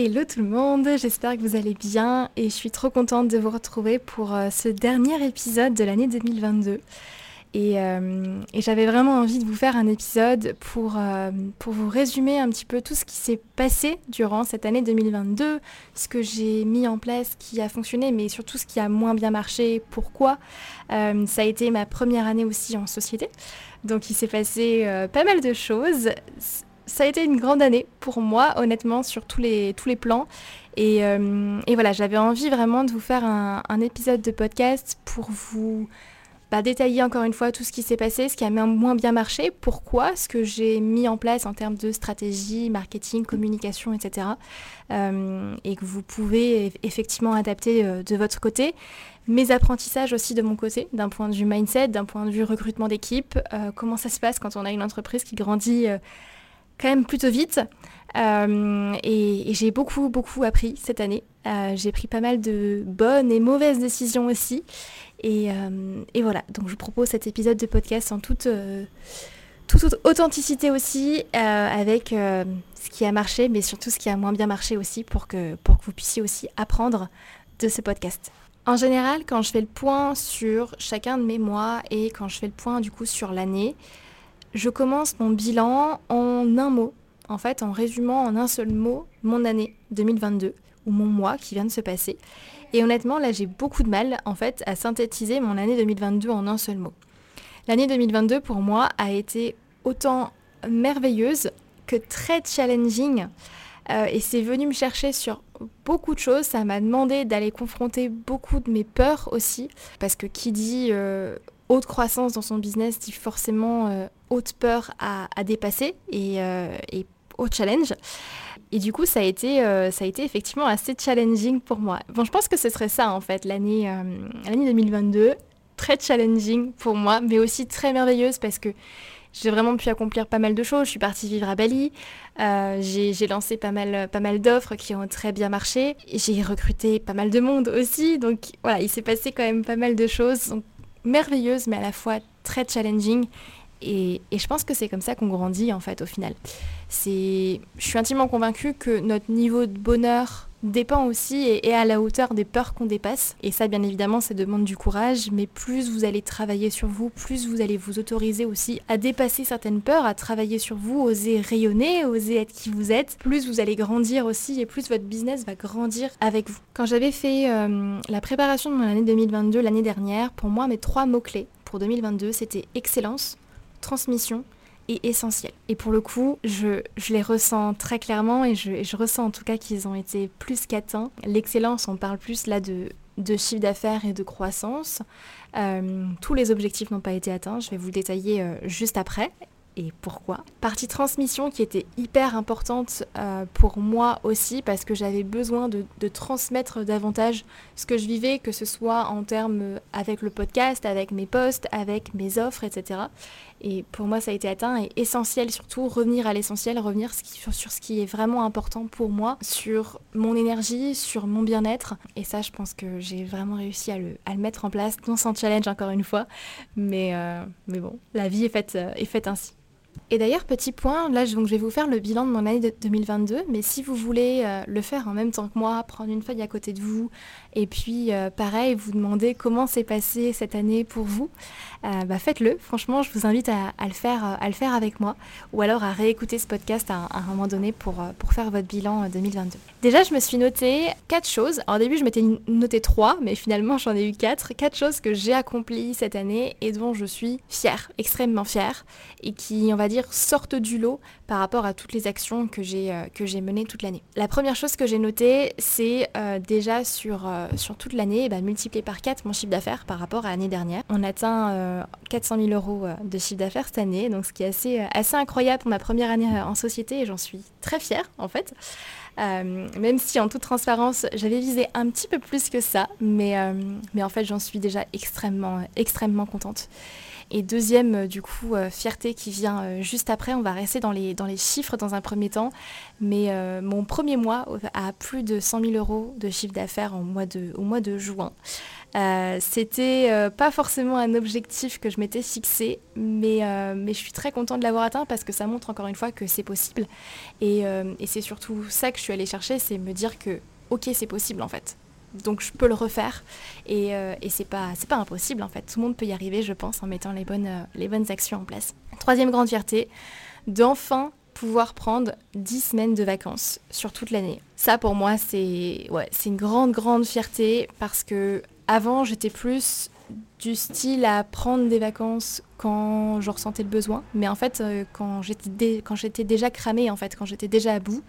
Hello tout le monde, j'espère que vous allez bien et je suis trop contente de vous retrouver pour euh, ce dernier épisode de l'année 2022. Euh, et, j'avais vraiment envie de vous faire un épisode pour, euh, pour vous résumer un petit peu tout ce qui s'est passé durant cette année 2022, ce que j'ai mis en place qui a fonctionné, mais surtout ce qui a moins bien marché, pourquoi. ça a été ma première année aussi en société, donc il s'est passé pas mal de choses ça a été une grande année pour moi, honnêtement, sur tous les, tous les plans. Et, euh, voilà, j'avais envie vraiment de vous faire un, épisode de podcast pour vous bah, détailler encore une fois tout ce qui s'est passé, ce qui a moins bien marché, pourquoi, ce que j'ai mis en place en termes de stratégie, marketing, communication, etc. Euh, et que vous pouvez effectivement adapter euh, de votre côté. Mes apprentissages aussi de mon côté, d'un point de vue mindset, d'un point de vue recrutement d'équipe, comment ça se passe quand on a une entreprise qui grandit quand même plutôt vite. Euh, et, j'ai beaucoup, beaucoup appris cette année. Euh, j'ai pris pas mal de bonnes et mauvaises décisions aussi. Et, euh, voilà, donc je vous propose cet épisode de podcast en toute, toute authenticité aussi, avec ce qui a marché, mais surtout ce qui a moins bien marché aussi, pour que, pour que vous puissiez aussi apprendre de ce podcast. En général, quand je fais le point sur chacun de mes mois et quand je fais le point du coup sur l'année, je commence mon bilan en un mot, en fait en résumant en un seul mot mon année 2022 ou mon mois qui vient de se passer. Et honnêtement, là j'ai beaucoup de mal en fait à synthétiser mon année 2022 en un seul mot. L'année 2022 pour moi a été autant merveilleuse que très challenging. Euh, et c'est venu me chercher sur beaucoup de choses. Ça m'a demandé d'aller confronter beaucoup de mes peurs aussi. Parce que qui dit euh, haute croissance dans son business dit forcément euh, haute peur à, dépasser et, euh, et, haut challenge. Et du coup, ça a, été, euh, ça a été effectivement assez challenging pour moi. Bon, je pense que ce serait ça en fait, l'année l'année 2022. Très challenging pour moi, mais aussi très merveilleuse parce que j'ai vraiment pu accomplir pas mal de choses. Je suis partie vivre à Bali. j'ai lancé pas mal, pas mal d'offres qui ont très bien marché. J'ai recruté pas mal de monde aussi. Donc voilà, il s'est passé quand même pas mal de choses. Merveilleuse mais à la fois très challenging. Et, je pense que c'est comme ça qu'on grandit en fait au final. Je suis intimement convaincue que notre niveau de bonheur dépend aussi et est à la hauteur des peurs qu'on dépasse. Et ça, bien évidemment, ça demande du courage, mais plus vous allez travailler sur vous, plus vous allez vous autoriser aussi à dépasser certaines peurs, à travailler sur vous, oser rayonner, oser être qui vous êtes, plus vous allez grandir aussi et plus votre business va grandir avec vous. Quand j'avais fait euh, la préparation de mon année 2022 l'année dernière, pour moi, mes trois mots-clés pour 2022, c'était excellence, transmission essentiel. Et pour le coup, je, les ressens très clairement et je, ressens en tout cas qu'ils ont été plus qu'atteints. L'excellence, on parle plus là de, de chiffre d'affaires et de croissance. Euh, tous les objectifs n'ont pas été atteints, je vais vous le détailler euh, juste après et pourquoi? Partie transmission qui était hyper importante euh, pour moi aussi parce que j'avais besoin de, transmettre davantage ce que je vivais, que ce soit en termes avec le podcast, avec mes posts, avec mes offres, etc. Et pour moi ça a été atteint et essentiel surtout revenir à l'essentiel, revenir sur, ce qui est vraiment important pour moi, sur mon énergie, sur mon bien-être. Et ça je pense que j'ai vraiment réussi à le, mettre en place, non sans challenge encore une fois, mais, euh, mais bon, la vie est faite, euh, est faite ainsi. Et d'ailleurs, petit point, là je vais vous faire le bilan de mon année de 2022, mais si vous voulez euh, le faire en même temps que moi, prendre une feuille à côté de vous, et puis euh, pareil, vous demander comment s'est passée cette année pour vous, euh, bah, faites-le. Franchement, je vous invite à, le faire, à le faire avec moi, ou alors à réécouter ce podcast à, un moment donné pour, pour faire votre bilan 2022. Déjà, je me suis noté quatre choses. Alors, au début, je m'étais noté trois, mais finalement, j'en ai eu quatre. Quatre choses que j'ai accomplies cette année et dont je suis fière, extrêmement fière, et qui, on va dire, sortent du lot par rapport à toutes les actions que j'ai euh, que j'ai menées toute l'année. La première chose que j'ai notée, c'est euh, déjà sur, euh, sur toute l'année, bah, multiplier par 4 mon chiffre d'affaires par rapport à l'année dernière. On atteint 400 000 euros de chiffre d'affaires cette année, donc ce qui est assez, assez incroyable pour ma première année en société et j'en suis très fière en fait. même si en toute transparence, j'avais visé un petit peu plus que ça, mais, mais en fait j'en suis déjà extrêmement, extrêmement contente. Et deuxième, euh, du coup, euh, fierté qui vient euh, juste après, on va rester dans les, chiffres dans un premier temps, mais mon premier mois a plus de 100 000 euros de chiffre d'affaires au mois de juin. c'était pas forcément un objectif que je m'étais fixé, mais, mais je suis très contente de l'avoir atteint parce que ça montre encore une fois que c'est possible. Et, et c'est surtout ça que je suis allée chercher, c'est me dire que ok c'est possible en fait donc je peux le refaire. Et, euh, c'est pas impossible en fait. Tout le monde peut y arriver je pense en mettant les bonnes euh, actions en place. Troisième grande fierté d'enfin pouvoir prendre 10 semaines de vacances sur toute l'année. Ça pour moi c'est une grande grande fierté parce que avant j'étais plus du style à prendre des vacances quand je ressentais le besoin. Mais en fait euh, quand j'étais quand j'étais déjà cramée en fait quand j'étais déjà à bout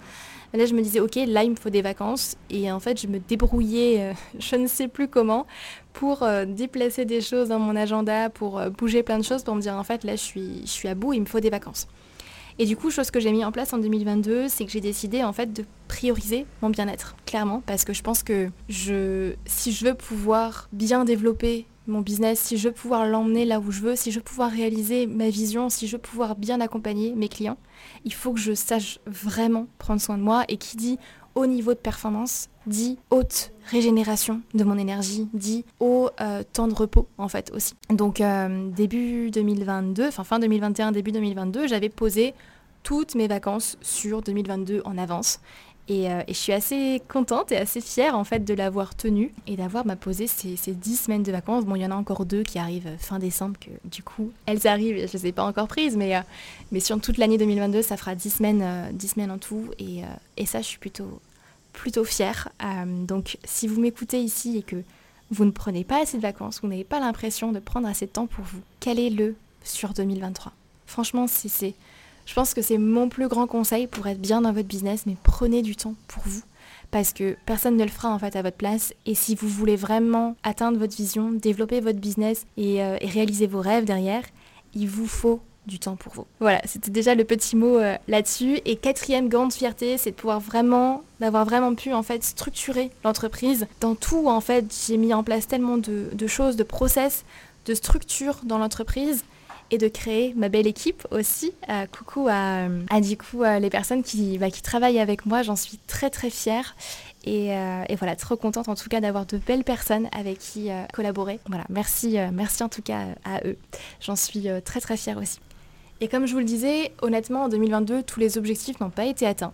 Là, je me disais, ok, là, il me faut des vacances. Et en fait, je me débrouillais, euh, je ne sais plus comment, pour euh, déplacer des choses dans mon agenda, pour euh, bouger plein de choses, pour me dire, en fait, là, je suis, à bout, il me faut des vacances. Et du coup, chose que j'ai mis en place en 2022, c'est que j'ai décidé en fait de prioriser mon bien-être, clairement, parce que je pense que je, si je veux pouvoir bien développer mon business, si je veux pouvoir l'emmener là où je veux, si je veux pouvoir réaliser ma vision, si je veux pouvoir bien accompagner mes clients, il faut que je sache vraiment prendre soin de moi et qui dit haut niveau de performance dit haute régénération de mon énergie, dit haut euh, temps de repos en fait aussi. Donc euh, début 2022, enfin fin 2021, début 2022, j'avais posé toutes mes vacances sur 2022 en avance euh, et, je suis assez contente et assez fière en fait de l'avoir tenue et d'avoir ma posé ces, ces 10 semaines de vacances. Bon, il y en a encore deux qui arrivent fin décembre, que du coup, elles arrivent, je ne les ai pas encore prises, mais, euh, mais sur toute l'année 2022, ça fera 10 semaines, 10 euh, semaines en tout. Et, et, ça, je suis plutôt, plutôt fière. donc, si vous m'écoutez ici et que vous ne prenez pas assez de vacances, vous n'avez pas l'impression de prendre assez de temps pour vous, calez-le sur 2023. Franchement, si c'est je pense que c'est mon plus grand conseil pour être bien dans votre business, mais prenez du temps pour vous. Parce que personne ne le fera en fait à votre place. Et si vous voulez vraiment atteindre votre vision, développer votre business et, euh, réaliser vos rêves derrière, il vous faut du temps pour vous. Voilà, c'était déjà le petit mot euh, là-dessus. Et quatrième grande fierté, c'est de pouvoir vraiment, d'avoir vraiment pu en fait structurer l'entreprise. Dans tout, en fait, j'ai mis en place tellement de, de choses, de process, de structures dans l'entreprise et de créer ma belle équipe aussi. coucou à, du coup les personnes qui, bah, qui travaillent avec moi, j'en suis très très fière. Et, voilà, trop contente en tout cas d'avoir de belles personnes avec qui collaborer. Voilà, merci, merci en tout cas à eux. J'en suis très très fière aussi. Et comme je vous le disais, honnêtement, en 2022, tous les objectifs n'ont pas été atteints.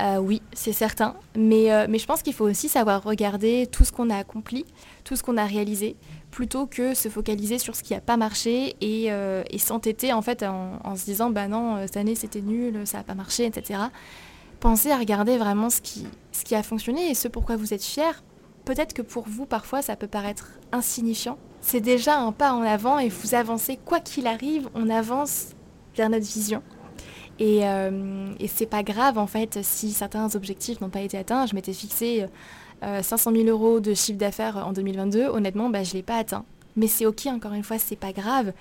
Euh, oui, c'est certain, mais, euh, mais je pense qu'il faut aussi savoir regarder tout ce qu'on a accompli, tout ce qu'on a réalisé, plutôt que se focaliser sur ce qui n'a pas marché et, euh, s'entêter en fait en, se disant bah non, cette année c'était nul, ça n'a pas marché, etc. Pensez à regarder vraiment ce qui, ce qui a fonctionné et ce pourquoi vous êtes fier. Peut-être que pour vous, parfois, ça peut paraître insignifiant. C'est déjà un pas en avant et vous avancez, quoi qu'il arrive, on avance vers notre vision. Et, euh, et c'est pas grave en fait si certains objectifs n'ont pas été atteints. Je m'étais fixé 500 euh, 000 euros de chiffre d'affaires en 2022. Honnêtement, bah, je ne l'ai pas atteint. Mais c'est ok, encore une fois, c'est pas grave.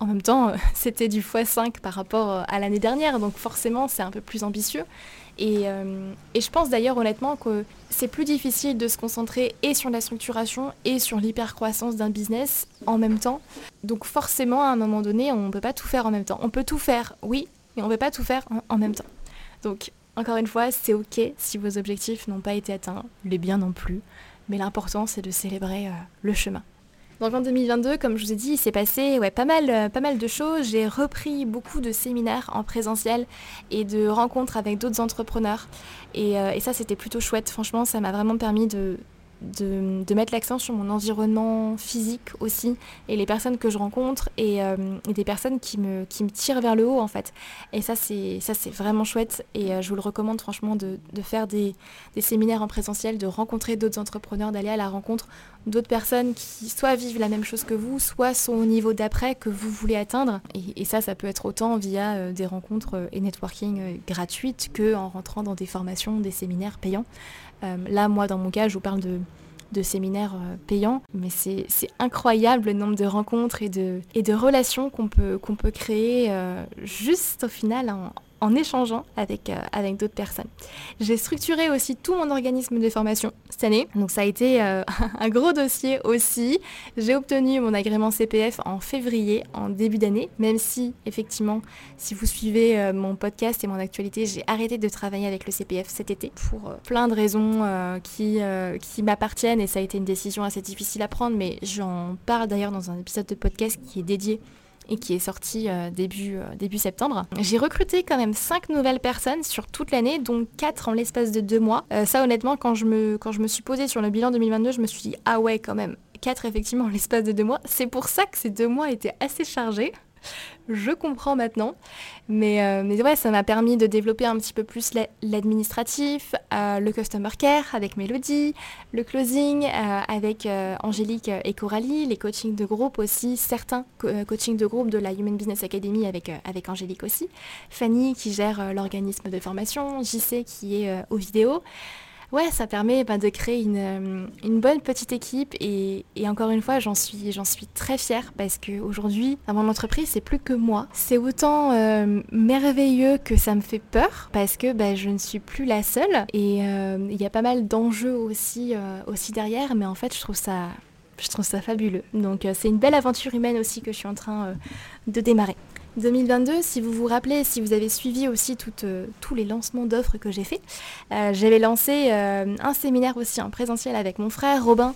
En même temps, c'était du x5 par rapport à l'année dernière, donc forcément, c'est un peu plus ambitieux. Et, euh, et je pense d'ailleurs honnêtement que c'est plus difficile de se concentrer et sur la structuration et sur l'hypercroissance d'un business en même temps. Donc forcément, à un moment donné, on ne peut pas tout faire en même temps. On peut tout faire, oui, on ne peut pas tout faire en, même temps. Donc, encore une fois, c'est ok si vos objectifs n'ont pas été atteints, les biens non plus, mais l'important c'est de célébrer euh, le chemin. Donc en 2022, comme je vous ai dit, il s'est passé ouais, pas, mal, euh, pas mal de choses. J'ai repris beaucoup de séminaires en présentiel et de rencontres avec d'autres entrepreneurs. Et, euh, et ça, c'était plutôt chouette. Franchement, ça m'a vraiment permis de, de, mettre l'accent sur mon environnement physique aussi et les personnes que je rencontre et, euh, des personnes qui me, qui me tirent vers le haut en fait. Et ça c'est ça c'est vraiment chouette et euh, je vous le recommande franchement de, faire des, séminaires en présentiel, de rencontrer d'autres entrepreneurs, d'aller à la rencontre d'autres personnes qui soit vivent la même chose que vous, soit sont au niveau d'après que vous voulez atteindre. Et, ça ça peut être autant via euh, des rencontres et networking gratuites que en rentrant dans des formations, des séminaires payants. Euh, là, moi, dans mon cas, je vous parle de, séminaires euh, payants, mais c'est incroyable le nombre de rencontres et de, relations qu'on peut, qu'on peut créer euh, juste au final en échangeant avec, euh, avec d'autres personnes. J'ai structuré aussi tout mon organisme de formation cette année, donc ça a été euh, un gros dossier aussi. J'ai obtenu mon agrément CPF en février, en début d'année, même si effectivement, si vous suivez euh, mon podcast et mon actualité, j'ai arrêté de travailler avec le CPF cet été pour plein de raisons qui, qui m'appartiennent et ça a été une décision assez difficile à prendre, mais j'en parle d'ailleurs dans un épisode de podcast qui est dédié et qui est sorti euh, début, euh, début septembre. J'ai recruté quand même 5 nouvelles personnes sur toute l'année, dont 4 en l'espace de 2 mois. Euh, ça honnêtement, quand je, me, quand je me suis posée sur le bilan 2022, je me suis dit, ah ouais quand même, 4 effectivement en l'espace de 2 mois. C'est pour ça que ces 2 mois étaient assez chargés je comprends maintenant. Mais, euh, mais ouais, ça m'a permis de développer un petit peu plus l'administratif, euh, le customer care avec Mélodie, le closing euh, avec Angélique et Coralie, les coachings de groupe aussi, certains coachings de groupe de la Human Business Academy avec, avec Angélique aussi, Fanny qui gère l'organisme de formation, JC qui est aux vidéos ouais, ça permet bah, de créer euh, une, bonne petite équipe et, encore une fois, j'en suis, suis très fière parce qu'aujourd'hui, dans mon entreprise, c'est plus que moi. C'est autant euh, merveilleux que ça me fait peur parce que bah, je ne suis plus la seule et euh, il y a pas mal d'enjeux aussi, aussi derrière, mais en fait, je trouve ça, je trouve ça fabuleux. Donc c'est une belle aventure humaine aussi que je suis en train de démarrer. 2022, si vous vous rappelez, si vous avez suivi aussi euh, tous les lancements d'offres que j'ai fait, euh, j'avais lancé euh, un séminaire aussi en présentiel avec mon frère Robin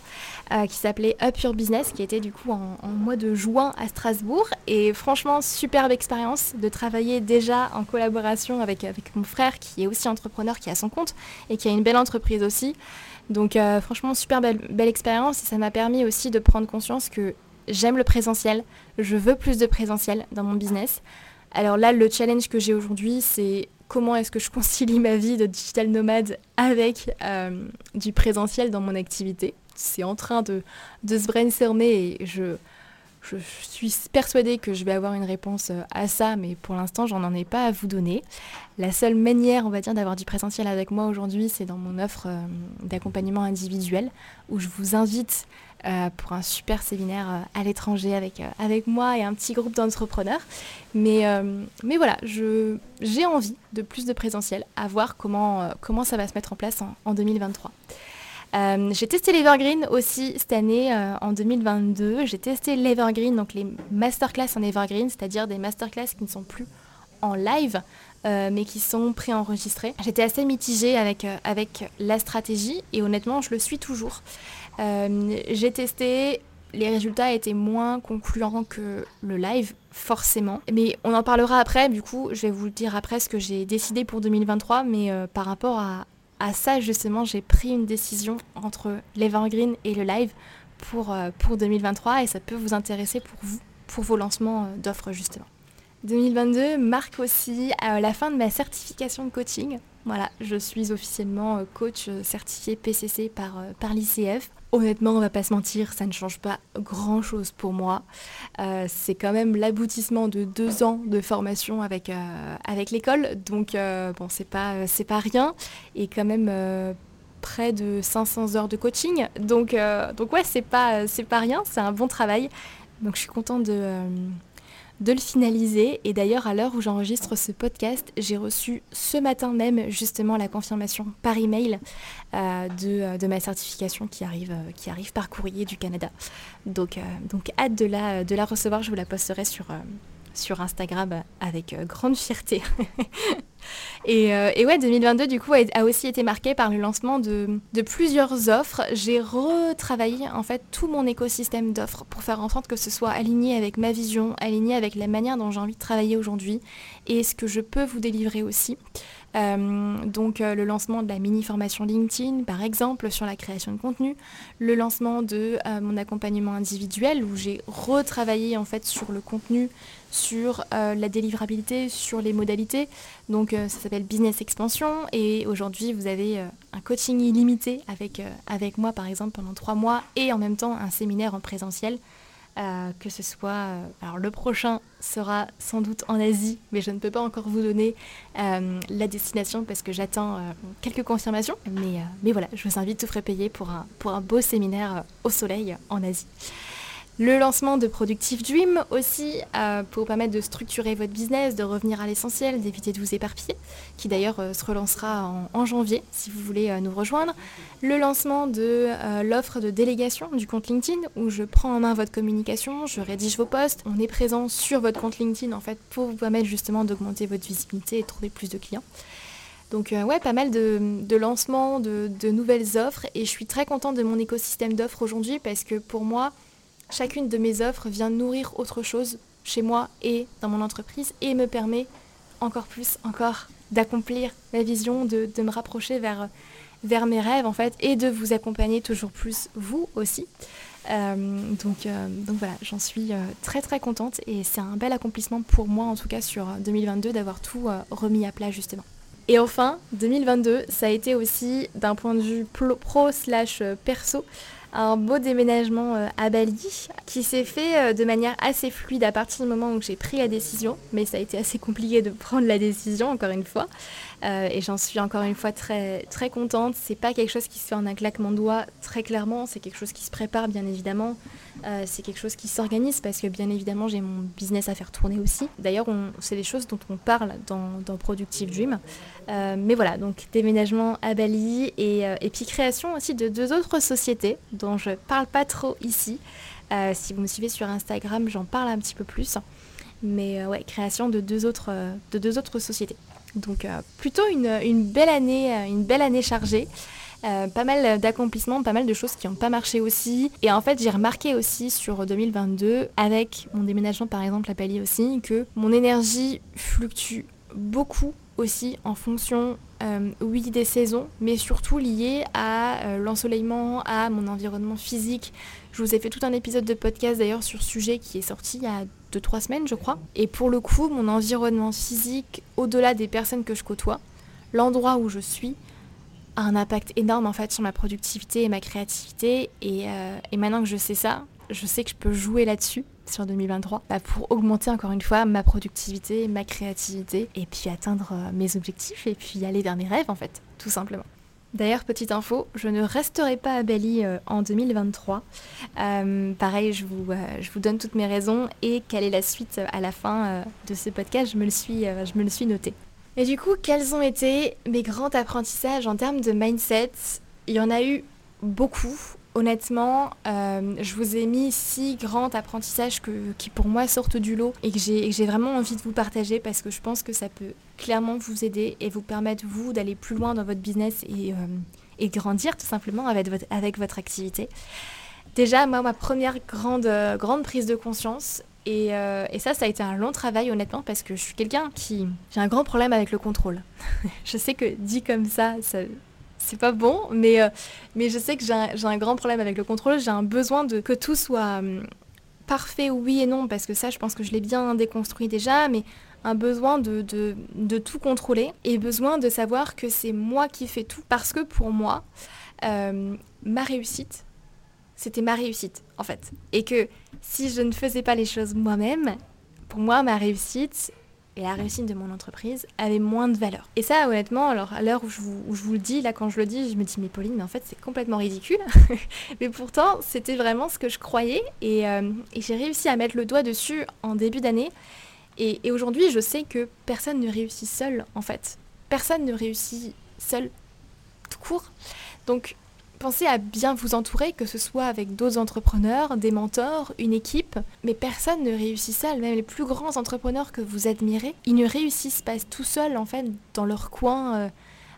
qui s'appelait Up Your Business, qui était du coup en, mois de juin à Strasbourg. Et franchement, superbe expérience de travailler déjà en collaboration avec, mon frère qui est aussi entrepreneur, qui a son compte et qui a une belle entreprise aussi. Donc franchement, super belle expérience et ça m'a permis aussi de prendre conscience que j'aime le présentiel, je veux plus de présentiel dans mon business. Alors là, le challenge que j'ai aujourd'hui, c'est comment est-ce que je concilie ma vie de digital nomade avec euh, du présentiel dans mon activité. C'est en train de, se brainstormer et je, je suis persuadée que je vais avoir une réponse euh, à ça, mais pour l'instant, j'en en ai pas à vous donner. La seule manière, on va dire, d'avoir du présentiel avec moi aujourd'hui, c'est dans mon offre euh, d'accompagnement individuel, où je vous invite euh, pour un super séminaire euh, à l'étranger avec, euh, avec moi et un petit groupe d'entrepreneurs. Mais, mais voilà, j'ai envie de plus de présentiel, à voir comment, comment ça va se mettre en place en, 2023. j'ai testé l'Evergreen aussi cette année en 2022. J'ai testé l'Evergreen, donc les masterclass en Evergreen, c'est-à-dire des masterclass qui ne sont plus en live, mais qui sont préenregistrés. J'étais assez mitigée avec, avec la stratégie et honnêtement, je le suis toujours. J'ai testé les résultats étaient moins concluants que le live, forcément. Mais on en parlera après, du coup, je vais vous dire après ce que j'ai décidé pour 2023, mais euh, par rapport à, ça, justement, j'ai pris une décision entre l'Evergreen et le live pour, euh, pour 2023 et ça peut vous intéresser pour vous, pour vos lancements euh, d'offres, justement. 2022 marque aussi la fin de ma certification de coaching. Voilà, je suis officiellement coach certifié PCC par, par l'ICF. Honnêtement, on va pas se mentir, ça ne change pas grand-chose pour moi. Euh, c'est quand même l'aboutissement de deux ans de formation avec, euh, l'école, donc euh, bon, c'est pas, c'est pas rien, et quand même près de 500 heures de coaching, donc, donc ouais, c'est pas, c'est pas rien, c'est un bon travail. Donc je suis contente de de le finaliser. Et d'ailleurs, à l'heure où j'enregistre ce podcast, j'ai reçu ce matin même justement la confirmation par email euh, de, de, ma certification qui arrive, euh, qui arrive par courrier du Canada. Donc, euh, donc hâte de la recevoir. Je vous la posterai sur, sur Instagram avec grande fierté. Euh, et, ouais, 2022 du coup a, aussi été marqué par le lancement de, plusieurs offres. J'ai retravaillé en fait tout mon écosystème d'offres pour faire en sorte que ce soit aligné avec ma vision, aligné avec la manière dont j'ai envie de travailler aujourd'hui et ce que je peux vous délivrer aussi. Euh, donc euh, le lancement de la mini formation LinkedIn par exemple sur la création de contenu, le lancement de mon accompagnement individuel où j'ai retravaillé en fait sur le contenu, sur la délivrabilité, sur les modalités. Donc ça s'appelle Business Expansion et aujourd'hui vous avez euh, un coaching illimité avec, euh, avec moi par exemple pendant trois mois et en même temps un séminaire en présentiel. Euh, que ce soit, alors le prochain sera sans doute en Asie, mais je ne peux pas encore vous donner la destination parce que j'attends quelques confirmations. Mais, mais voilà, je vous invite tout frais payer pour un, pour un beau séminaire au soleil en Asie. Le lancement de Productive Dream aussi euh, pour permettre de structurer votre business, de revenir à l'essentiel, d'éviter de vous éparpiller, qui d'ailleurs euh, se relancera en, janvier si vous voulez euh, nous rejoindre. Le lancement de l'offre de délégation du compte LinkedIn où je prends en main votre communication, je rédige vos posts, on est présent sur votre compte LinkedIn en fait pour vous permettre justement d'augmenter votre visibilité et de trouver plus de clients. Donc ouais, pas mal de, lancements, de, de nouvelles offres et je suis très contente de mon écosystème d'offres aujourd'hui parce que pour moi, chacune de mes offres vient nourrir autre chose chez moi et dans mon entreprise et me permet encore plus, encore d'accomplir ma vision, de, me rapprocher vers, vers mes rêves en fait et de vous accompagner toujours plus vous aussi. Euh, donc, euh, donc voilà, j'en suis euh, très très contente et c'est un bel accomplissement pour moi en tout cas sur 2022 d'avoir tout remis à plat justement. Et enfin, 2022, ça a été aussi d'un point de vue pro slash perso un beau déménagement euh, à Bali qui s'est fait euh, de manière assez fluide à partir du moment où j'ai pris la décision, mais ça a été assez compliqué de prendre la décision encore une fois. Euh, et j'en suis encore une fois très, très contente. C'est pas quelque chose qui se fait en un claquement de doigts, très clairement. C'est quelque chose qui se prépare, bien évidemment. Euh, c'est quelque chose qui s'organise parce que, bien évidemment, j'ai mon business à faire tourner aussi. D'ailleurs, c'est des choses dont on parle dans, Productive Dream. Euh, mais voilà, donc déménagement à Bali et, et, puis création aussi de deux autres sociétés dont je parle pas trop ici. si vous me suivez sur Instagram, j'en parle un petit peu plus. Mais ouais, création de deux autres, de deux autres sociétés. Donc euh, plutôt une, belle année, euh, une belle année chargée. Euh, pas mal d'accomplissements, pas mal de choses qui n'ont pas marché aussi. Et en fait, j'ai remarqué aussi sur 2022, avec mon déménagement par exemple à Pali aussi, que mon énergie fluctue beaucoup aussi en fonction, oui, des saisons, mais surtout lié à l'ensoleillement, à mon environnement physique. Je vous ai fait tout un épisode de podcast d'ailleurs sur ce sujet qui est sorti il y a de trois semaines, je crois. Et pour le coup, mon environnement physique, au-delà des personnes que je côtoie, l'endroit où je suis, a un impact énorme en fait sur ma productivité et ma créativité. Et, euh, maintenant que je sais ça, je sais que je peux jouer là-dessus sur 2023 bah, pour augmenter encore une fois ma productivité, ma créativité et puis atteindre euh, mes objectifs et puis aller vers mes rêves en fait, tout simplement. D'ailleurs, petite info, je ne resterai pas à Bali euh, en 2023. Euh, pareil, je vous, euh, je vous donne toutes mes raisons et quelle est la suite à la fin de ce podcast, je me, le suis, je suis noté. Et du coup, quels ont été mes grands apprentissages en termes de mindset? Il y en a eu beaucoup. Honnêtement, je vous ai mis six grands apprentissages qui pour moi sortent du lot et que j'ai vraiment envie de vous partager parce que je pense que ça peut clairement vous aider et vous permettre vous d'aller plus loin dans votre business et, euh, grandir tout simplement avec votre, avec votre activité. Déjà, moi, ma première grande, euh, grande prise de conscience, et, et, ça, ça a été un long travail, honnêtement, parce que je suis quelqu'un qui... J'ai un grand problème avec le contrôle. je sais que dit comme ça, ça, c'est pas bon, mais, euh, mais je sais que j'ai un, grand problème avec le contrôle. J'ai un besoin de que tout soit hum, parfait, oui et non, parce que ça, je pense que je l'ai bien déconstruit déjà, mais un besoin de, tout contrôler et besoin de savoir que c'est moi qui fais tout. Parce que pour moi, euh, ma réussite, c'était ma réussite, en fait. Et que si je ne faisais pas les choses moi-même, pour moi, ma réussite, et la réussite de mon entreprise avait moins de valeur. Et ça, honnêtement, alors à l'heure où, je vous le dis, là quand je le dis, je me dis, mais Pauline, en fait c'est complètement ridicule. mais pourtant, c'était vraiment ce que je croyais euh, et, j'ai réussi à mettre le doigt dessus en début d'année. Et, aujourd'hui, je sais que personne ne réussit seul, en fait. Personne ne réussit seul, tout court. Donc, Pensez à bien vous entourer, que ce soit avec d'autres entrepreneurs, des mentors, une équipe. Mais personne ne réussit seul, même les plus grands entrepreneurs que vous admirez, ils ne réussissent pas tout seuls en fait dans leur coin euh,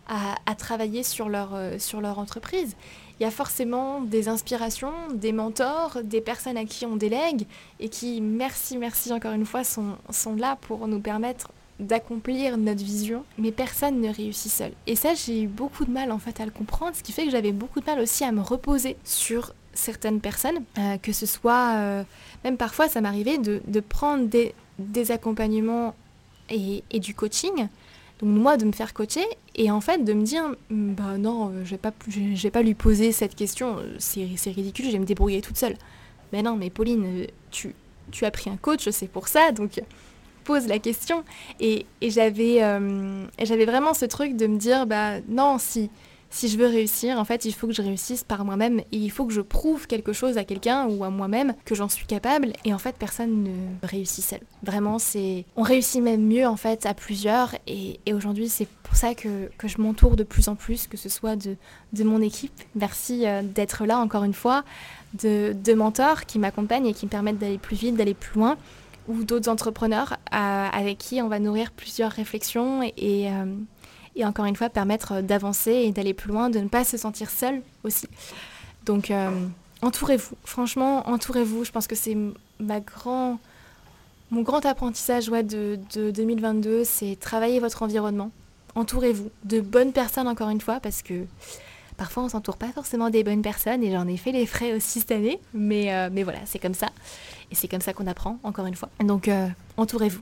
à, travailler sur leur, euh, sur leur entreprise. Il y a forcément des inspirations, des mentors, des personnes à qui on délègue et qui, merci, merci encore une fois, sont, là pour nous permettre d'accomplir notre vision, mais personne ne réussit seul. Et ça, j'ai eu beaucoup de mal en fait à le comprendre, ce qui fait que j'avais beaucoup de mal aussi à me reposer sur certaines personnes, euh, que ce soit, euh, même parfois ça m'arrivait de, prendre des, accompagnements et, du coaching, donc moi de me faire coacher, et en fait de me dire, bah non, euh, je vais pas, je vais pas lui poser cette question, c'est ridicule, je vais me débrouiller toute seule. Mais non, mais Pauline, tu, tu as pris un coach, c'est pour ça, donc pose la question. Et, euh, j'avais vraiment ce truc de me dire, bah non, si, si je veux réussir, en fait, il faut que je réussisse par moi-même et il faut que je prouve quelque chose à quelqu'un ou à moi-même que j'en suis capable. Et en fait, personne ne réussit seul. Vraiment, c'est, on réussit même mieux en fait à plusieurs. Et, aujourd'hui, c'est pour ça que, je m'entoure de plus en plus, que ce soit de, mon équipe. Merci euh, d'être là encore une fois, de, de mentors qui m'accompagnent et qui me permettent d'aller plus vite, d'aller plus loin ou d'autres entrepreneurs euh, avec qui on va nourrir plusieurs réflexions et, euh, et encore une fois permettre d'avancer et d'aller plus loin, de ne pas se sentir seul aussi. Donc euh, entourez-vous, franchement entourez-vous, je pense que c'est ma grand, mon grand apprentissage ouais, de, de 2022, c'est travailler votre environnement. Entourez-vous de bonnes personnes encore une fois parce que Parfois, on s'entoure pas forcément des bonnes personnes et j'en ai fait les frais aussi cette année, mais, euh, mais voilà, c'est comme ça. Et c'est comme ça qu'on apprend, encore une fois. Donc, euh, entourez-vous.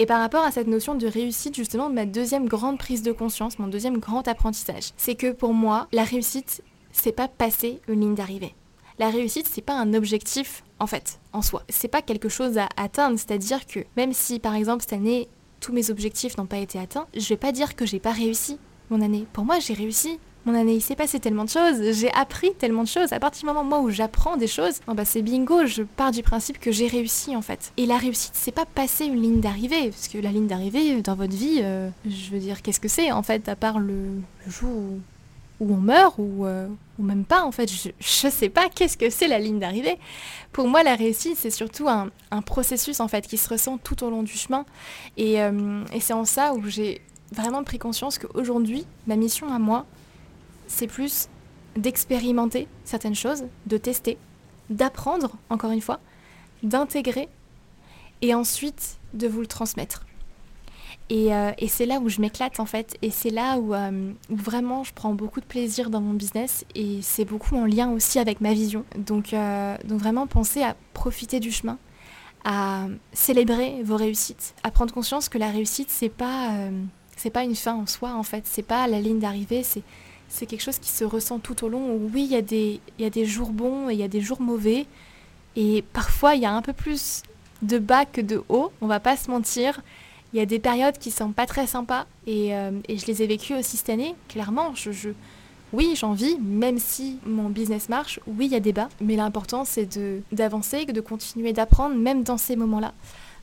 Et par rapport à cette notion de réussite, justement, ma deuxième grande prise de conscience, mon deuxième grand apprentissage, c'est que pour moi, la réussite, c'est pas passer une ligne d'arrivée. La réussite, c'est pas un objectif, en fait, en soi. C'est pas quelque chose à atteindre, c'est-à-dire que même si, par exemple, cette année, tous mes objectifs n'ont pas été atteints, je vais pas dire que j'ai pas réussi mon année. Pour moi, j'ai réussi mon année, il s'est passé tellement de choses, j'ai appris tellement de choses. À partir du moment où j'apprends des choses, bah c'est bingo, je pars du principe que j'ai réussi en fait. Et la réussite, c'est pas passer une ligne d'arrivée, parce que la ligne d'arrivée dans votre vie, euh, je veux dire, qu'est-ce que c'est en fait, à part le, jour où, on meurt ou, euh, ou, même pas en fait, je, je sais pas qu'est-ce que c'est la ligne d'arrivée. Pour moi, la réussite, c'est surtout un, processus en fait qui se ressent tout au long du chemin. Et, euh, et c'est en ça où j'ai vraiment pris conscience qu'aujourd'hui, ma mission à moi, c'est plus d'expérimenter certaines choses, de tester, d'apprendre, encore une fois, d'intégrer et ensuite de vous le transmettre. Et, euh, c'est là où je m'éclate en fait, et c'est là euh, où, vraiment je prends beaucoup de plaisir dans mon business, et c'est beaucoup en lien aussi avec ma vision. Donc, euh, donc vraiment penser à profiter du chemin, à célébrer vos réussites, à prendre conscience que la réussite c'est pas c'est pas une fin en soi en fait, c'est pas la ligne d'arrivée, c'est c'est quelque chose qui se ressent tout au long. oui, il y, a des, jours bons et il y a des jours mauvais. Et parfois, il y a un peu plus de bas que de haut, on va pas se mentir. Il y a des périodes qui sont pas très sympas et, euh, je les ai vécues aussi cette année, clairement. Oui, j'en vis, même si mon business marche, oui, il y a des bas, mais l'important c'est d'avancer, de continuer d'apprendre, même dans ces moments-là,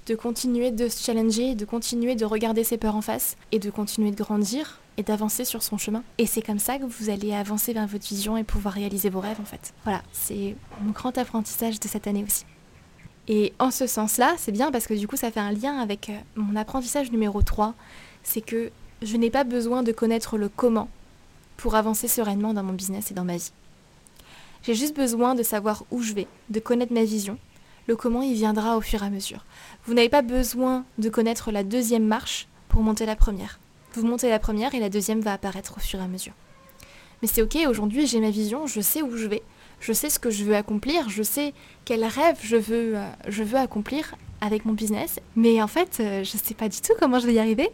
de continuer de se challenger, de continuer de regarder ses peurs en face et de continuer de grandir et d'avancer sur son chemin. Et c'est comme ça que vous allez avancer vers votre vision et pouvoir réaliser vos rêves en fait. Voilà, c'est mon grand apprentissage de cette année aussi. Et en ce sens-là, c'est bien parce que du coup ça fait un lien avec euh, mon apprentissage numéro 3, c'est que je n'ai pas besoin de connaître le comment pour avancer sereinement dans mon business et dans ma vie. J'ai juste besoin de savoir où je vais, de connaître ma vision. Le comment, il viendra au fur et à mesure. Vous n'avez pas besoin de connaître la deuxième marche pour monter la première. Vous montez la première et la deuxième va apparaître au fur et à mesure. Mais c'est ok, aujourd'hui j'ai ma vision, je sais où je vais, je sais ce que je veux accomplir, je sais quel rêve je veux, euh, je veux accomplir avec mon business, mais en fait, euh, je sais pas du tout comment je vais y arriver.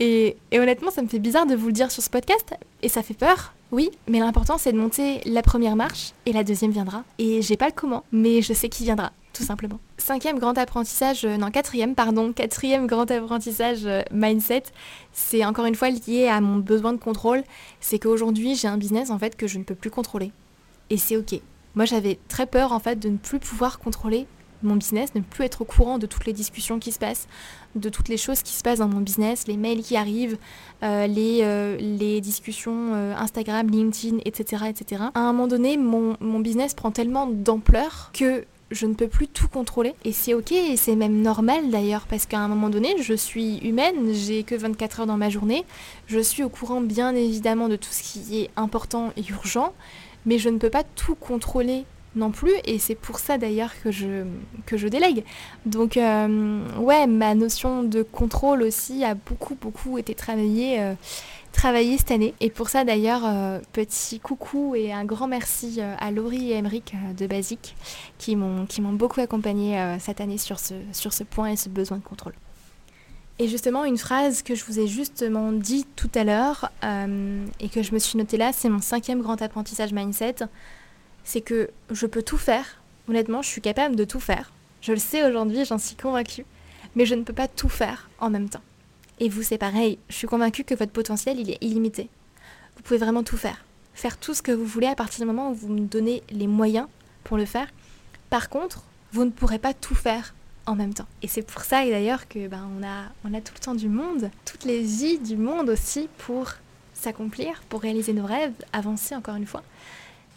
Et, honnêtement, ça me fait bizarre de vous le dire sur ce podcast, et ça fait peur, oui, mais l'important c'est de monter la première marche, et la deuxième viendra. Et j'ai pas le comment, mais je sais qui viendra, tout simplement. Cinquième grand apprentissage, euh, non, quatrième, pardon, quatrième grand apprentissage euh, mindset, c'est encore une fois lié à mon besoin de contrôle, c'est qu'aujourd'hui j'ai un business en fait que je ne peux plus contrôler. Et c'est ok. Moi j'avais très peur en fait de ne plus pouvoir contrôler mon business, ne plus être au courant de toutes les discussions qui se passent, de toutes les choses qui se passent dans mon business, les mails qui arrivent, euh, les, les discussions Instagram, LinkedIn, etc., etc. À un moment donné, mon, mon business prend tellement d'ampleur que je ne peux plus tout contrôler. Et c'est ok, et c'est même normal d'ailleurs, parce qu'à un moment donné, je suis humaine, j'ai que 24 heures dans ma journée, je suis au courant bien évidemment de tout ce qui est important et urgent, mais je ne peux pas tout contrôler non plus et c'est pour ça d'ailleurs que je, que je délègue. Donc euh, ouais, ma notion de contrôle aussi a beaucoup beaucoup été travaillée, euh, cette année. Et pour ça d'ailleurs, euh, petit coucou et un grand merci à Laurie et Emeric de Basic qui m'ont beaucoup accompagné cette année sur ce, sur ce point et ce besoin de contrôle. Et justement, une phrase que je vous ai justement dit tout à l'heure et que je me suis notée là, c'est mon cinquième grand apprentissage mindset c'est que je peux tout faire. Honnêtement, je suis capable de tout faire. Je le sais aujourd'hui, j'en suis convaincue. Mais je ne peux pas tout faire en même temps. Et vous, c'est pareil. Je suis convaincue que votre potentiel, il est illimité. Vous pouvez vraiment tout faire. Faire tout ce que vous voulez à partir du moment où vous me donnez les moyens pour le faire. Par contre, vous ne pourrez pas tout faire en même temps. Et c'est pour ça d'ailleurs que ben, on, a, on a tout le temps du monde, toutes les vies du monde aussi pour s'accomplir, pour réaliser nos rêves, avancer encore une fois.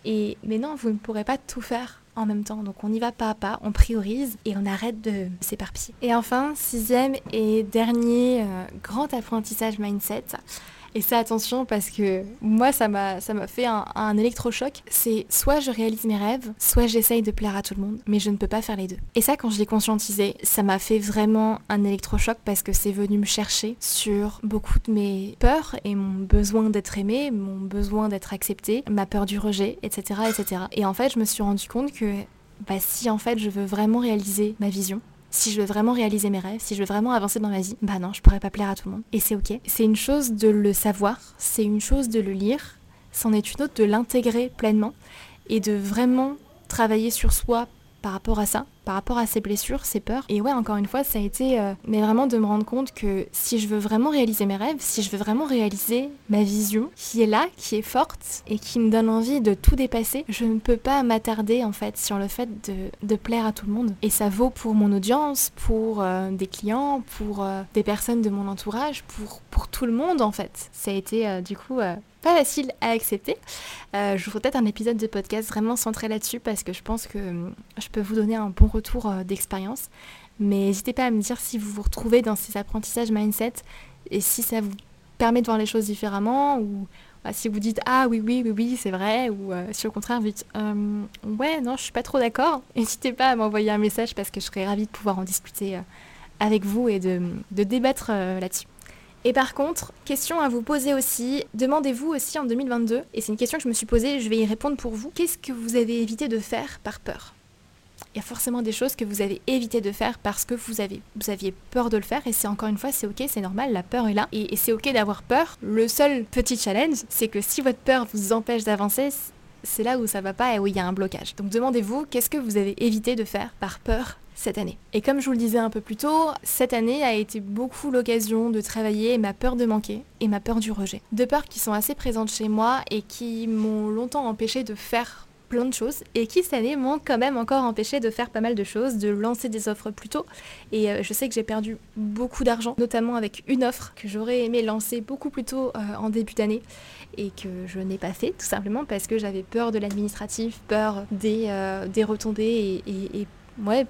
Et, mais non, vous ne pourrez pas tout faire en même temps. Donc on y va pas à pas, on priorise et on arrête de s'éparpiller. Et enfin, sixième et dernier euh, grand apprentissage mindset, et ça, attention, parce que moi, ça m'a, fait un, électrochoc. C'est soit je réalise mes rêves, soit j'essaye de plaire à tout le monde, mais je ne peux pas faire les deux. Et ça, quand je l'ai conscientisé, ça m'a fait vraiment un électrochoc parce que c'est venu me chercher sur beaucoup de mes peurs et mon besoin d'être aimé, mon besoin d'être accepté, ma peur du rejet, etc., etc. Et en fait, je me suis rendu compte que bah, si en fait je veux vraiment réaliser ma vision, si je veux vraiment réaliser mes rêves, si je veux vraiment avancer dans ma vie, bah non, je pourrais pas plaire à tout le monde. Et c'est ok. C'est une chose de le savoir, c'est une chose de le lire, c'en est une autre de l'intégrer pleinement et de vraiment travailler sur soi par rapport à ça, par rapport à ces blessures, ces peurs. Et ouais, encore une fois, ça a été, euh, mais vraiment de me rendre compte que si je veux vraiment réaliser mes rêves, si je veux vraiment réaliser ma vision, qui est là, qui est forte et qui me donne envie de tout dépasser, je ne peux pas m'attarder en fait sur le fait de, plaire à tout le monde. Et ça vaut pour mon audience, pour euh, des clients, pour euh, des personnes de mon entourage, pour, tout le monde en fait. Ça a été du coup pas facile à accepter. Je vous peut-être un épisode de podcast vraiment centré là-dessus parce que je pense que hum, je peux vous donner un bon retour euh, d'expérience. Mais n'hésitez pas à me dire si vous vous retrouvez dans ces apprentissages mindset et si ça vous permet de voir les choses différemment ou bah, si vous dites ah oui oui oui oui c'est vrai ou euh, si au contraire vous dites hum, ouais non je suis pas trop d'accord n'hésitez pas à m'envoyer un message parce que je serais ravie de pouvoir en discuter avec vous et de, de débattre là-dessus. Et par contre, question à vous poser aussi, demandez-vous aussi en 2022, et c'est une question que je me suis posée, je vais y répondre pour vous, qu'est-ce que vous avez évité de faire par peur? Il y a forcément des choses que vous avez évité de faire parce que vous, avez, vous aviez peur de le faire et c'est encore une fois c'est ok c'est normal la peur est là et, c'est ok d'avoir peur le seul petit challenge c'est que si votre peur vous empêche d'avancer c'est là où ça va pas et où il y a un blocage donc demandez-vous qu'est-ce que vous avez évité de faire par peur cette année? Et comme je vous le disais un peu plus tôt, cette année a été beaucoup l'occasion de travailler ma peur de manquer et ma peur du rejet. Deux peurs qui sont assez présentes chez moi et qui m'ont longtemps empêché de faire plein de choses et qui cette année m'ont quand même encore empêché de faire pas mal de choses, de lancer des offres plus tôt. Et euh, je sais que j'ai perdu beaucoup d'argent, notamment avec une offre que j'aurais aimé lancer beaucoup plus tôt euh, en début d'année et que je n'ai pas fait tout simplement parce que j'avais peur de l'administratif, peur des, euh, retombées et, et ouais,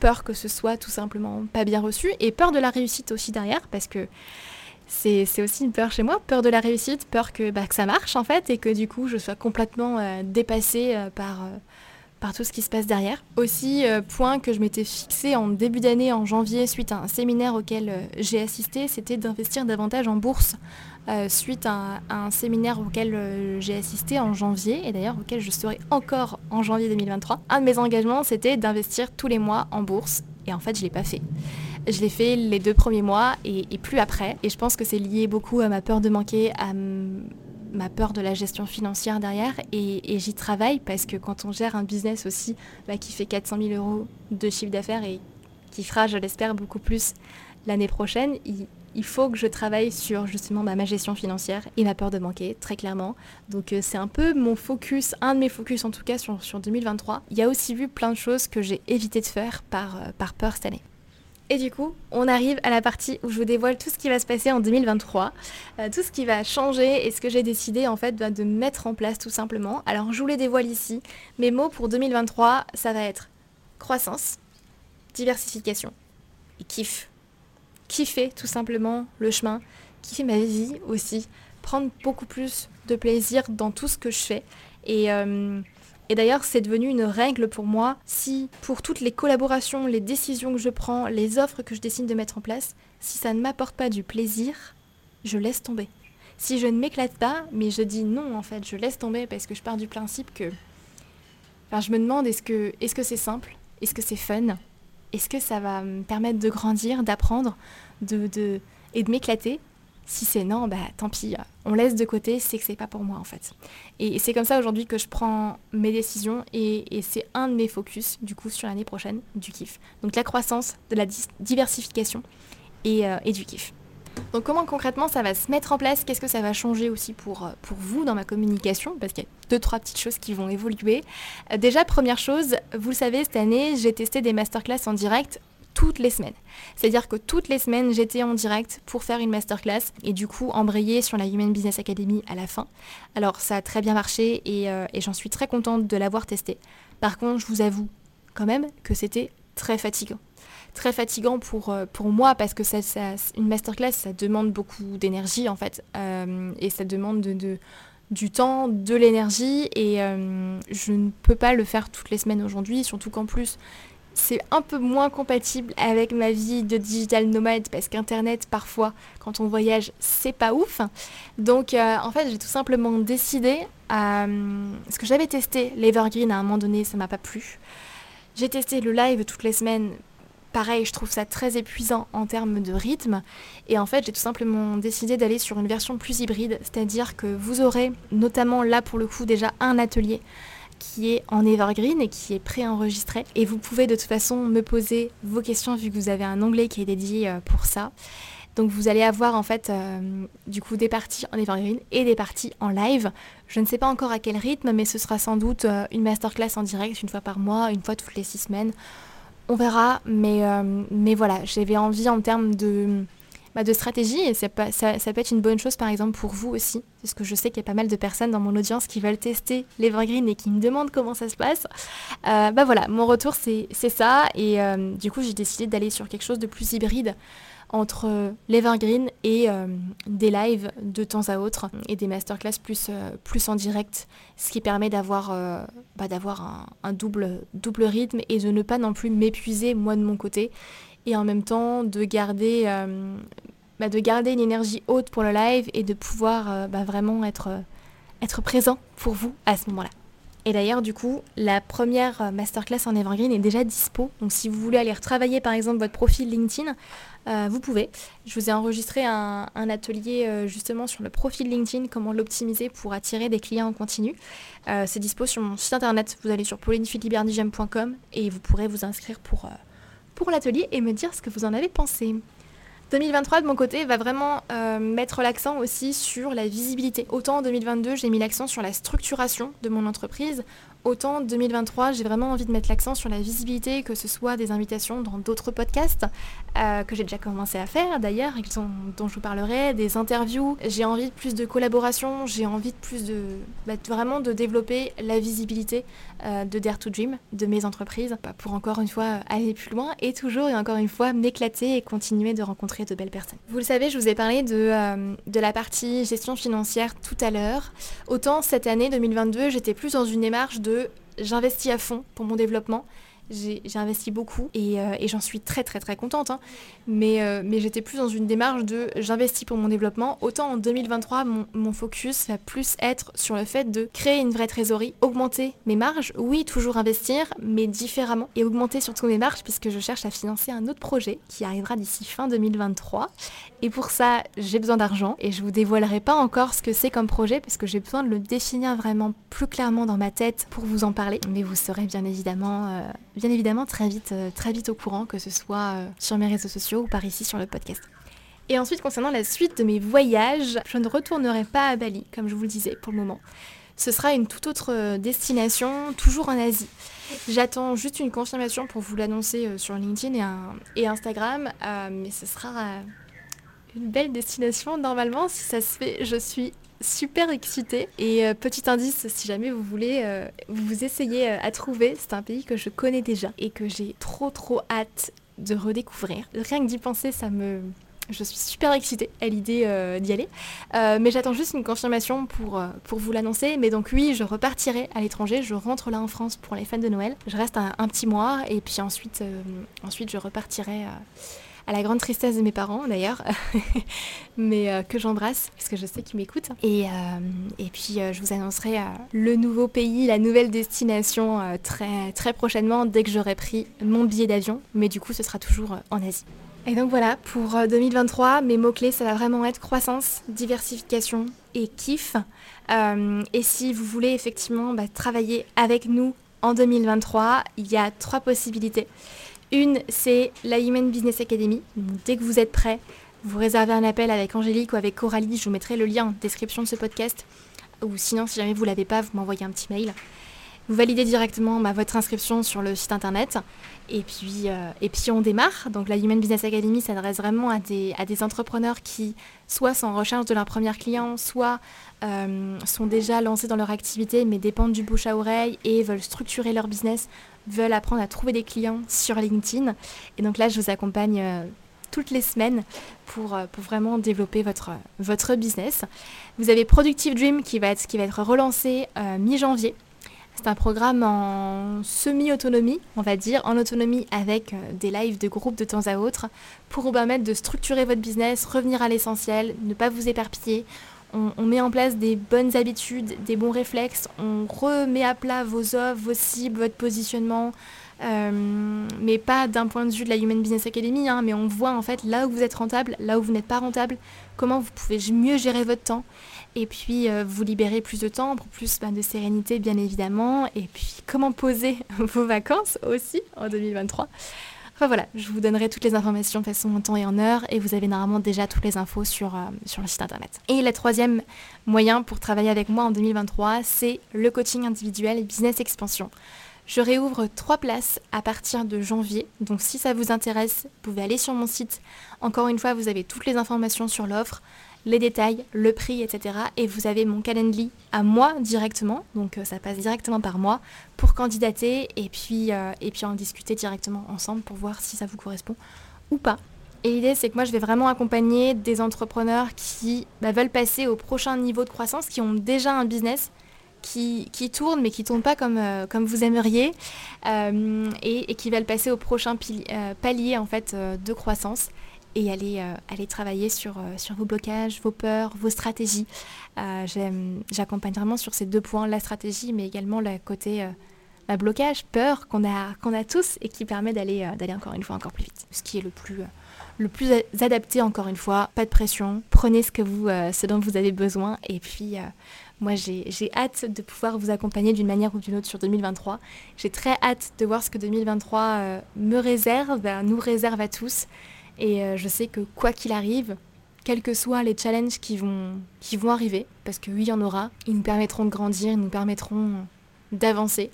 peur que ce soit tout simplement pas bien reçu et peur de la réussite aussi derrière parce que c'est aussi une peur chez moi, peur de la réussite, peur que, bah, ça marche en fait et que du coup je sois complètement euh, dépassée euh, par, euh, par tout ce qui se passe derrière. Aussi, point que je m'étais fixé en début d'année, en janvier, suite à un séminaire auquel j'ai assisté, c'était d'investir davantage en bourse. suite à, un séminaire auquel j'ai assisté en janvier et d'ailleurs auquel je serai encore en janvier 2023. Un de mes engagements c'était d'investir tous les mois en bourse et en fait je ne l'ai pas fait. Je l'ai fait les deux premiers mois et, plus après. Et je pense que c'est lié beaucoup à ma peur de manquer, à ma peur de la gestion financière derrière. Et, j'y travaille parce que quand on gère un business aussi bah, qui fait 400 000 euros de chiffre d'affaires et qui fera, je l'espère, beaucoup plus l'année prochaine, il, faut que je travaille sur justement ma gestion financière et ma peur de manquer, très clairement. Donc euh, c'est un peu mon focus, un de mes focus en tout cas sur, sur 2023. Il y a aussi vu plein de choses que j'ai évité de faire par, euh, par peur cette année. Et du coup, on arrive à la partie où je vous dévoile tout ce qui va se passer en 2023, euh, tout ce qui va changer et ce que j'ai décidé en fait bah, de mettre en place tout simplement. Alors je vous les dévoile ici. Mes mots pour 2023, ça va être croissance, diversification et kiff. Kiffer tout simplement le chemin, kiffer ma vie aussi, prendre beaucoup plus de plaisir dans tout ce que je fais et euh, et d'ailleurs, c'est devenu une règle pour moi. Si pour toutes les collaborations, les décisions que je prends, les offres que je décide de mettre en place, si ça ne m'apporte pas du plaisir, je laisse tomber. Si je ne m'éclate pas, mais je dis non en fait, je laisse tomber parce que je pars du principe que... Enfin, je me demande est-ce que c'est simple? Est-ce que c'est fun? Est-ce que ça va me permettre de grandir, d'apprendre, de, et de m'éclater? Si c'est non, bah tant pis, on laisse de côté, c'est que c'est pas pour moi en fait. Et c'est comme ça aujourd'hui que je prends mes décisions et, c'est un de mes focus du coup sur l'année prochaine, du kiff. Donc la croissance, de la diversification euh, et, du kiff. Donc comment concrètement ça va se mettre en place? Qu'est-ce que ça va changer aussi pour, euh, pour vous dans ma communication? Parce qu'il y a deux, trois petites choses qui vont évoluer. Déjà, première chose, vous le savez, cette année, j'ai testé des masterclass en direct toutes les semaines. C'est-à-dire que toutes les semaines, j'étais en direct pour faire une masterclass et du coup embrayer sur la Human Business Academy à la fin. Alors ça a très bien marché et, euh, j'en suis très contente de l'avoir testé. Par contre, je vous avoue quand même que c'était très fatigant. Très fatigant pour, euh, moi parce que ça, une masterclass, ça demande beaucoup d'énergie en fait. Euh, et ça demande de, du temps, de l'énergie et je ne peux pas le faire toutes les semaines aujourd'hui, surtout qu'en plus c'est un peu moins compatible avec ma vie de digital nomade parce qu'Internet, parfois, quand on voyage, c'est pas ouf. Donc, euh, en fait, j'ai tout simplement décidé, euh, ce que j'avais testé l'Evergreen à un moment donné, ça m'a pas plu. J'ai testé le live toutes les semaines. Pareil, je trouve ça très épuisant en termes de rythme. Et en fait, j'ai tout simplement décidé d'aller sur une version plus hybride, c'est-à-dire que vous aurez, notamment là pour le coup, déjà un atelier qui est en evergreen et qui est préenregistré. Et vous pouvez de toute façon me poser vos questions vu que vous avez un onglet qui est dédié euh, pour ça. Donc vous allez avoir en fait euh, du coup des parties en evergreen et des parties en live. Je ne sais pas encore à quel rythme, mais ce sera sans doute euh, une masterclass en direct une fois par mois, une fois toutes les six semaines. On verra, mais, mais voilà, j'avais envie en termes de bah, de stratégie et ça, peut être une bonne chose par exemple pour vous aussi, parce que je sais qu'il y a pas mal de personnes dans mon audience qui veulent tester l'Evergreen et qui me demandent comment ça se passe. Euh, bah voilà, mon retour c'est ça. Et euh, du coup j'ai décidé d'aller sur quelque chose de plus hybride entre l'Evergreen et euh, des lives de temps à autre et des masterclass plus, en direct, ce qui permet d'avoir bah, un, double rythme et de ne pas non plus m'épuiser moi de mon côté et en même temps de garder, euh, bah, de garder une énergie haute pour le live et de pouvoir euh, bah, vraiment être, euh, être présent pour vous à ce moment-là. Et d'ailleurs, du coup, la première masterclass en Evergreen est déjà dispo. Donc, si vous voulez aller retravailler, par exemple, votre profil LinkedIn, vous pouvez. Je vous ai enregistré un, atelier justement sur le profil LinkedIn, comment l'optimiser pour attirer des clients en continu. C'est dispo sur mon site internet. Vous allez sur paulinefiliberdigem.com et vous pourrez vous inscrire pour, pour l'atelier et me dire ce que vous en avez pensé. 2023 de mon côté va vraiment euh, mettre l'accent aussi sur la visibilité. Autant en 2022 j'ai mis l'accent sur la structuration de mon entreprise, autant 2023, j'ai vraiment envie de mettre l'accent sur la visibilité, que ce soit des invitations dans d'autres podcasts, euh, que j'ai déjà commencé à faire d'ailleurs, dont je vous parlerai, des interviews. J'ai envie de plus de collaboration, j'ai envie de plus de... Bah, vraiment de développer la visibilité euh, de Dare to Dream, de mes entreprises, bah, pour encore une fois aller plus loin et toujours et encore une fois m'éclater et continuer de rencontrer de belles personnes. Vous le savez, je vous ai parlé de, euh, de la partie gestion financière tout à l'heure. Autant cette année 2022, j'étais plus dans une démarche de j'investis à fond pour mon développement j'ai investi beaucoup euh, et, j'en suis très très très contente. Hein. Mais, euh, mais j'étais plus dans une démarche de j'investis pour mon développement. Autant en 2023, mon, focus va plus être sur le fait de créer une vraie trésorerie, augmenter mes marges. Oui, toujours investir, mais différemment. Et augmenter surtout mes marges puisque je cherche à financer un autre projet qui arrivera d'ici fin 2023. Et pour ça, j'ai besoin d'argent et je vous dévoilerai pas encore ce que c'est comme projet parce que j'ai besoin de le définir vraiment plus clairement dans ma tête pour vous en parler. Mais vous serez bien évidemment... Euh, bien évidemment très vite, euh, très vite au courant, que ce soit euh, sur mes réseaux sociaux ou par ici sur le podcast. Et ensuite, concernant la suite de mes voyages, je ne retournerai pas à Bali, comme je vous le disais pour le moment. Ce sera une toute autre euh, destination, toujours en Asie. J'attends juste une confirmation pour vous l'annoncer sur LinkedIn et, Instagram, mais ce sera une belle destination normalement. Si ça se fait, je suis super excitée. Et euh, petit indice, si jamais vous voulez, euh, vous essayez euh, à trouver, c'est un pays que je connais déjà et que j'ai trop trop hâte de redécouvrir. Rien que d'y penser, ça me... Je suis super excitée à l'idée d'y aller. mais j'attends juste une confirmation pour, vous l'annoncer. Mais donc oui, je repartirai à l'étranger. Je rentre là en France pour les fêtes de Noël. Je reste un, un petit mois et puis ensuite, ensuite je repartirai à la grande tristesse de mes parents d'ailleurs, mais euh, que j'embrasse parce que je sais qu'ils m'écoutent. Et, euh, et puis euh, je vous annoncerai le nouveau pays, la nouvelle destination très, très prochainement dès que j'aurai pris mon billet d'avion, mais du coup ce sera toujours en Asie. Et donc voilà, pour 2023, mes mots-clés, ça va vraiment être croissance, diversification et kiff. et si vous voulez effectivement bah, travailler avec nous en 2023, il y a trois possibilités. Une, c'est la Human Business Academy. dès que vous êtes prêt, vous réservez un appel avec Angélique ou avec Coralie. Je vous mettrai le lien en description de ce podcast. Ou sinon, si jamais vous ne l'avez pas, vous m'envoyez un petit mail. Vous validez directement bah, votre inscription sur le site internet et puis, euh, et puis on démarre. Donc la Human Business Academy s'adresse vraiment à des, à des entrepreneurs qui soit sont en recherche de leur premier client, soit euh, sont déjà lancés dans leur activité mais dépendent du bouche à oreille et veulent structurer leur business, veulent apprendre à trouver des clients sur LinkedIn. Et donc là, je vous accompagne. Euh, toutes les semaines pour, pour, vraiment développer votre, votre business. Vous avez Productive Dream qui va être, qui va être relancé mi-janvier. C'est un programme en semi-autonomie, on va dire, en autonomie avec euh, des lives de groupe de temps à autre pour vous permettre de structurer votre business, revenir à l'essentiel, ne pas vous éparpiller. On, met en place des bonnes habitudes, des bons réflexes, on remet à plat vos offres, vos cibles, votre positionnement, euh, mais pas d'un point de vue de la Human Business Academy, hein, mais on voit en fait là où vous êtes rentable, là où vous n'êtes pas rentable, comment vous pouvez mieux gérer votre temps et puis euh, vous libérer plus de temps pour plus ben, de sérénité bien évidemment, et puis comment poser vos vacances aussi en 2023. Enfin voilà, je vous donnerai toutes les informations de façon en temps et en heure et vous avez normalement déjà toutes les infos sur, euh, sur le site internet. Et le troisième moyen pour travailler avec moi en 2023, c'est le coaching individuel et business expansion. Je réouvre trois places à partir de janvier. Donc si ça vous intéresse, vous pouvez aller sur mon site. Encore une fois, vous avez toutes les informations sur l'offre, les détails, le prix, etc. Et vous avez mon calendly à moi directement. Donc euh, ça passe directement par moi pour candidater et puis, euh, et puis en discuter directement ensemble pour voir si ça vous correspond ou pas. Et l'idée, c'est que moi, je vais vraiment accompagner des entrepreneurs qui bah, veulent passer au prochain niveau de croissance, qui ont déjà un business, qui, qui tournent, mais qui ne tournent pas comme, euh, comme vous aimeriez, et, qui veulent passer au prochain palier en fait, de croissance et aller, aller travailler sur, sur vos blocages, vos peurs, vos stratégies. J'accompagne vraiment sur ces deux points, la stratégie, mais également le côté bah, blocage, peur qu'on a, a tous et qui permet d'aller encore une fois encore plus vite. Ce qui est le plus, le plus adapté encore une fois, pas de pression, prenez ce, que vous, ce dont vous avez besoin et puis moi, j'ai hâte de pouvoir vous accompagner d'une manière ou d'une autre sur 2023. J'ai très hâte de voir ce que 2023 euh, me réserve, nous réserve à tous. Et euh, je sais que quoi qu'il arrive, quels que soient les challenges qui vont, qui vont arriver, parce que oui, il y en aura, ils nous permettront de grandir, ils nous permettront d'avancer,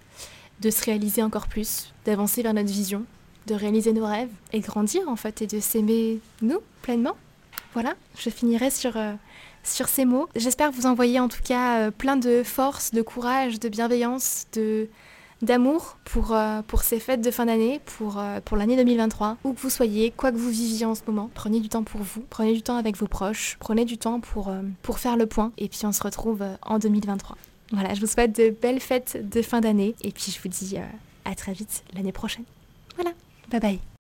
de se réaliser encore plus, d'avancer vers notre vision, de réaliser nos rêves et de grandir en fait et de s'aimer nous pleinement. Voilà, je finirai sur, euh, sur ces mots. J'espère vous envoyer en tout cas euh, plein de force, de courage, de bienveillance, de d'amour pour, euh, pour ces fêtes de fin d'année, pour, pour l'année 2023, où que vous soyez, quoi que vous viviez en ce moment. Prenez du temps pour vous, prenez du temps avec vos proches, prenez du temps pour, pour faire le point, et puis on se retrouve en 2023. Voilà, je vous souhaite de belles fêtes de fin d'année, et puis je vous dis à très vite l'année prochaine. Voilà, bye bye.